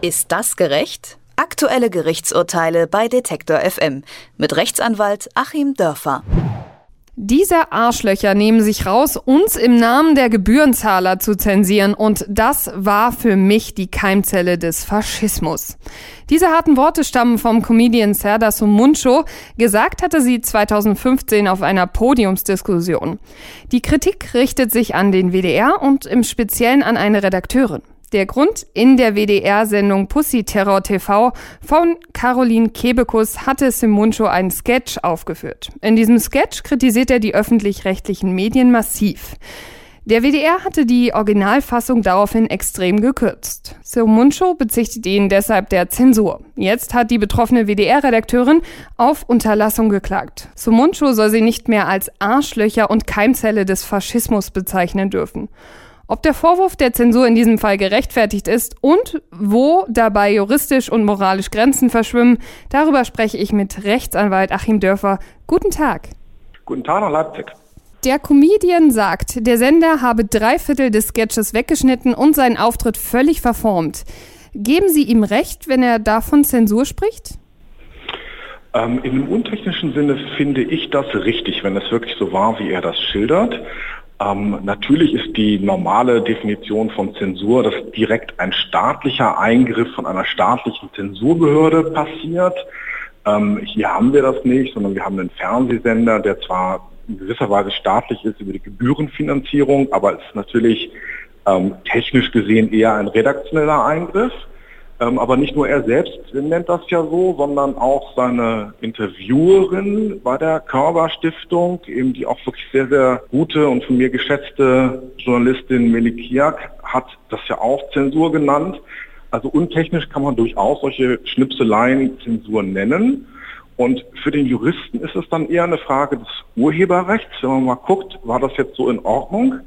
Ist das gerecht? Aktuelle Gerichtsurteile bei Detektor FM mit Rechtsanwalt Achim Dörfer. Diese Arschlöcher nehmen sich raus, uns im Namen der Gebührenzahler zu zensieren und das war für mich die Keimzelle des Faschismus. Diese harten Worte stammen vom Comedian Serdar Sumuncho. Gesagt hatte sie 2015 auf einer Podiumsdiskussion. Die Kritik richtet sich an den WDR und im Speziellen an eine Redakteurin. Der Grund in der WDR-Sendung Pussy Terror TV von Caroline Kebekus hatte Simuncho einen Sketch aufgeführt. In diesem Sketch kritisiert er die öffentlich-rechtlichen Medien massiv. Der WDR hatte die Originalfassung daraufhin extrem gekürzt. Simuncho bezichtigt ihn deshalb der Zensur. Jetzt hat die betroffene WDR-Redakteurin auf Unterlassung geklagt. Simuncho soll sie nicht mehr als Arschlöcher und Keimzelle des Faschismus bezeichnen dürfen. Ob der Vorwurf der Zensur in diesem Fall gerechtfertigt ist und wo dabei juristisch und moralisch Grenzen verschwimmen, darüber spreche ich mit Rechtsanwalt Achim Dörfer. Guten Tag. Guten Tag nach Leipzig. Der Comedian sagt, der Sender habe drei Viertel des Sketches weggeschnitten und seinen Auftritt völlig verformt. Geben Sie ihm recht, wenn er davon Zensur spricht? Ähm, in einem untechnischen Sinne finde ich das richtig, wenn es wirklich so war, wie er das schildert. Ähm, natürlich ist die normale Definition von Zensur, dass direkt ein staatlicher Eingriff von einer staatlichen Zensurbehörde passiert. Ähm, hier haben wir das nicht, sondern wir haben einen Fernsehsender, der zwar in gewisser Weise staatlich ist über die Gebührenfinanzierung, aber es ist natürlich ähm, technisch gesehen eher ein redaktioneller Eingriff. Ähm, aber nicht nur er selbst nennt das ja so, sondern auch seine Interviewerin bei der Körber Stiftung, eben die auch wirklich sehr, sehr gute und von mir geschätzte Journalistin Melikiak hat das ja auch Zensur genannt. Also untechnisch kann man durchaus solche Schnipseleien Zensur nennen. Und für den Juristen ist es dann eher eine Frage des Urheberrechts. Wenn man mal guckt, war das jetzt so in Ordnung?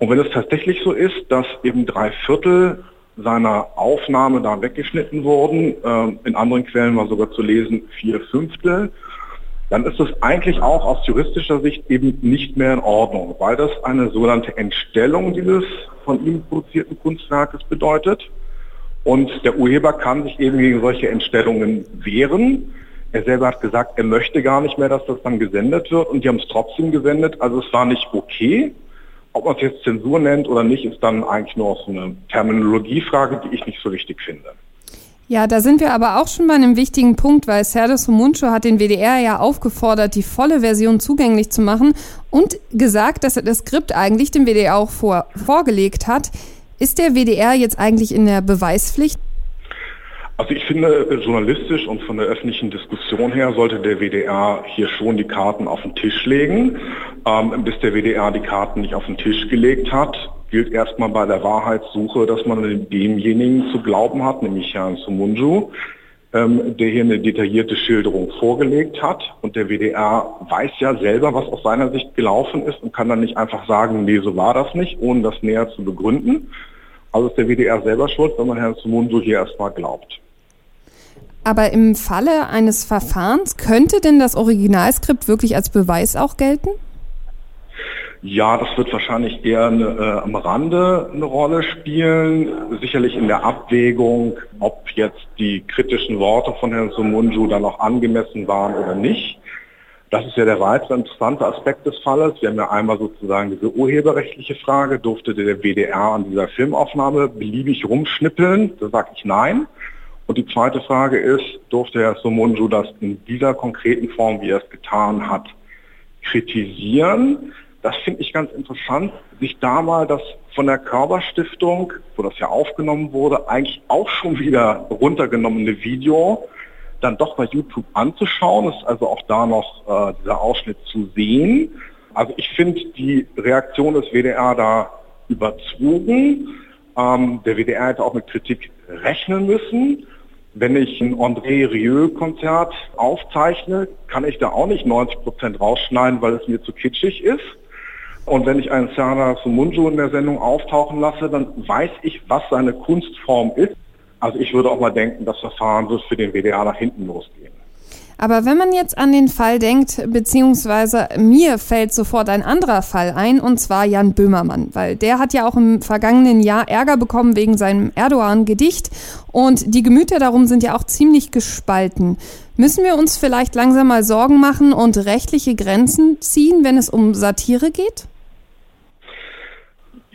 Und wenn es tatsächlich so ist, dass eben drei Viertel seiner Aufnahme da weggeschnitten wurden. Ähm, in anderen Quellen war sogar zu lesen vier Fünftel. Dann ist es eigentlich auch aus juristischer Sicht eben nicht mehr in Ordnung, weil das eine sogenannte Entstellung dieses von ihm produzierten Kunstwerkes bedeutet. Und der Urheber kann sich eben gegen solche Entstellungen wehren. Er selber hat gesagt, er möchte gar nicht mehr, dass das dann gesendet wird und die haben es trotzdem gesendet. Also es war nicht okay. Ob man es jetzt Zensur nennt oder nicht, ist dann eigentlich nur so eine Terminologiefrage, die ich nicht so wichtig finde. Ja, da sind wir aber auch schon bei einem wichtigen Punkt, weil Serdar Sumuncu hat den WDR ja aufgefordert, die volle Version zugänglich zu machen und gesagt, dass er das Skript eigentlich dem WDR auch vor, vorgelegt hat. Ist der WDR jetzt eigentlich in der Beweispflicht? Also ich finde, journalistisch und von der öffentlichen Diskussion her sollte der WDR hier schon die Karten auf den Tisch legen. Ähm, bis der WDR die Karten nicht auf den Tisch gelegt hat, gilt erstmal bei der Wahrheitssuche, dass man demjenigen zu glauben hat, nämlich Herrn Sumunju, ähm, der hier eine detaillierte Schilderung vorgelegt hat. Und der WDR weiß ja selber, was aus seiner Sicht gelaufen ist und kann dann nicht einfach sagen, nee, so war das nicht, ohne das näher zu begründen. Also ist der WDR selber schuld, wenn man Herrn Sumunju hier erstmal glaubt. Aber im Falle eines Verfahrens könnte denn das Originalskript wirklich als Beweis auch gelten? Ja, das wird wahrscheinlich eher eine, äh, am Rande eine Rolle spielen. Sicherlich in der Abwägung, ob jetzt die kritischen Worte von Herrn Sumunju dann auch angemessen waren oder nicht. Das ist ja der weitere interessante Aspekt des Falles. Wir haben ja einmal sozusagen diese urheberrechtliche Frage, durfte der WDR an dieser Filmaufnahme beliebig rumschnippeln? Da sage ich nein. Und die zweite Frage ist, durfte Herr Somunju das in dieser konkreten Form, wie er es getan hat, kritisieren? Das finde ich ganz interessant, sich da mal das von der Körperstiftung, wo das ja aufgenommen wurde, eigentlich auch schon wieder runtergenommene Video dann doch bei YouTube anzuschauen. Ist also auch da noch äh, dieser Ausschnitt zu sehen. Also ich finde die Reaktion des WDR da überzogen. Ähm, der WDR hätte auch mit Kritik rechnen müssen. Wenn ich ein André Rieu-Konzert aufzeichne, kann ich da auch nicht 90 Prozent rausschneiden, weil es mir zu kitschig ist. Und wenn ich einen Serdar Sumunju in der Sendung auftauchen lasse, dann weiß ich, was seine Kunstform ist. Also ich würde auch mal denken, das Verfahren wird für den WDR nach hinten losgehen. Aber wenn man jetzt an den Fall denkt, beziehungsweise mir fällt sofort ein anderer Fall ein, und zwar Jan Böhmermann, weil der hat ja auch im vergangenen Jahr Ärger bekommen wegen seinem Erdogan-Gedicht und die Gemüter darum sind ja auch ziemlich gespalten. Müssen wir uns vielleicht langsam mal Sorgen machen und rechtliche Grenzen ziehen, wenn es um Satire geht?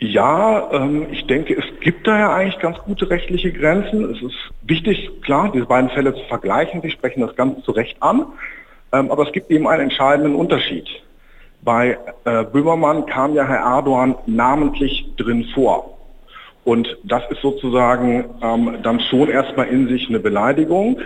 Ja, ähm, ich denke, es gibt da ja eigentlich ganz gute rechtliche Grenzen. Es ist wichtig, klar, diese beiden Fälle zu vergleichen. Sie sprechen das ganz zu Recht an. Ähm, aber es gibt eben einen entscheidenden Unterschied. Bei äh, Böhmermann kam ja Herr Erdogan namentlich drin vor. Und das ist sozusagen ähm, dann schon erstmal in sich eine Beleidigung.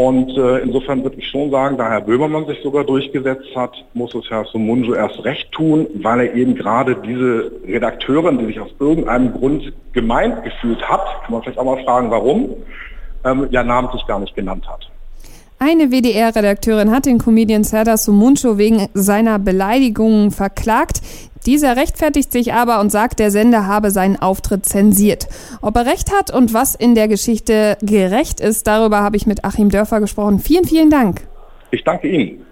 Und äh, insofern würde ich schon sagen, da Herr Böhmermann sich sogar durchgesetzt hat, muss es Herr Sumunju erst recht tun, weil er eben gerade diese Redakteurin, die sich aus irgendeinem Grund gemeint gefühlt hat, kann man vielleicht auch mal fragen, warum, ähm, ja namentlich gar nicht genannt hat. Eine WDR-Redakteurin hat den Comedian Serdar Sumuncu wegen seiner Beleidigungen verklagt. Dieser rechtfertigt sich aber und sagt, der Sender habe seinen Auftritt zensiert. Ob er recht hat und was in der Geschichte gerecht ist, darüber habe ich mit Achim Dörfer gesprochen. Vielen, vielen Dank. Ich danke Ihnen.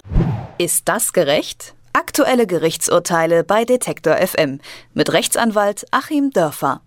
Ist das gerecht? Aktuelle Gerichtsurteile bei Detektor FM mit Rechtsanwalt Achim Dörfer.